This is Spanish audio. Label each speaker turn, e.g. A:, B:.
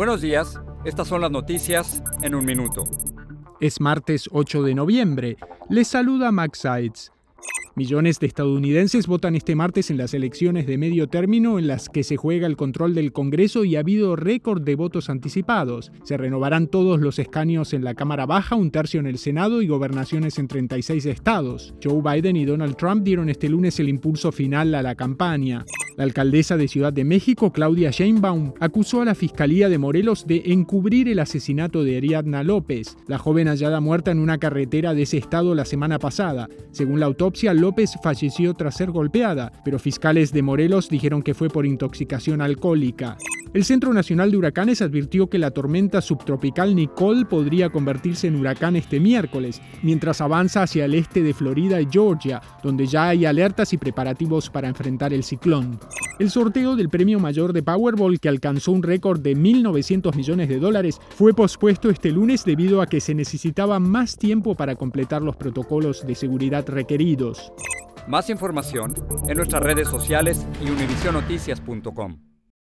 A: Buenos días, estas son las noticias en un minuto.
B: Es martes 8 de noviembre. Les saluda Max Sides. Millones de estadounidenses votan este martes en las elecciones de medio término en las que se juega el control del Congreso y ha habido récord de votos anticipados. Se renovarán todos los escaños en la Cámara Baja, un tercio en el Senado y gobernaciones en 36 estados. Joe Biden y Donald Trump dieron este lunes el impulso final a la campaña. La alcaldesa de Ciudad de México, Claudia Sheinbaum, acusó a la Fiscalía de Morelos de encubrir el asesinato de Ariadna López, la joven hallada muerta en una carretera de ese estado la semana pasada. Según la autopsia, López falleció tras ser golpeada, pero fiscales de Morelos dijeron que fue por intoxicación alcohólica. El Centro Nacional de Huracanes advirtió que la tormenta subtropical Nicole podría convertirse en huracán este miércoles, mientras avanza hacia el este de Florida y Georgia, donde ya hay alertas y preparativos para enfrentar el ciclón. El sorteo del premio mayor de Powerball, que alcanzó un récord de 1.900 millones de dólares, fue pospuesto este lunes debido a que se necesitaba más tiempo para completar los protocolos de seguridad requeridos.
A: Más información en nuestras redes sociales y univisionoticias.com.